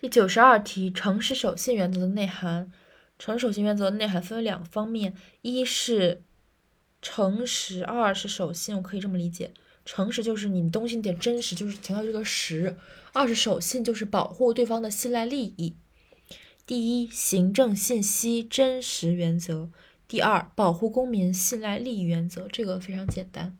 第九十二题诚实守信原则的内涵。诚实守信原则的内涵分为两个方面一是诚实二是守信我可以这么理解。诚实就是你东西得真实就是强调这个实二是守信就是保护对方的信赖利益。第一行政信息真实原则。第二保护公民信赖利益原则这个非常简单。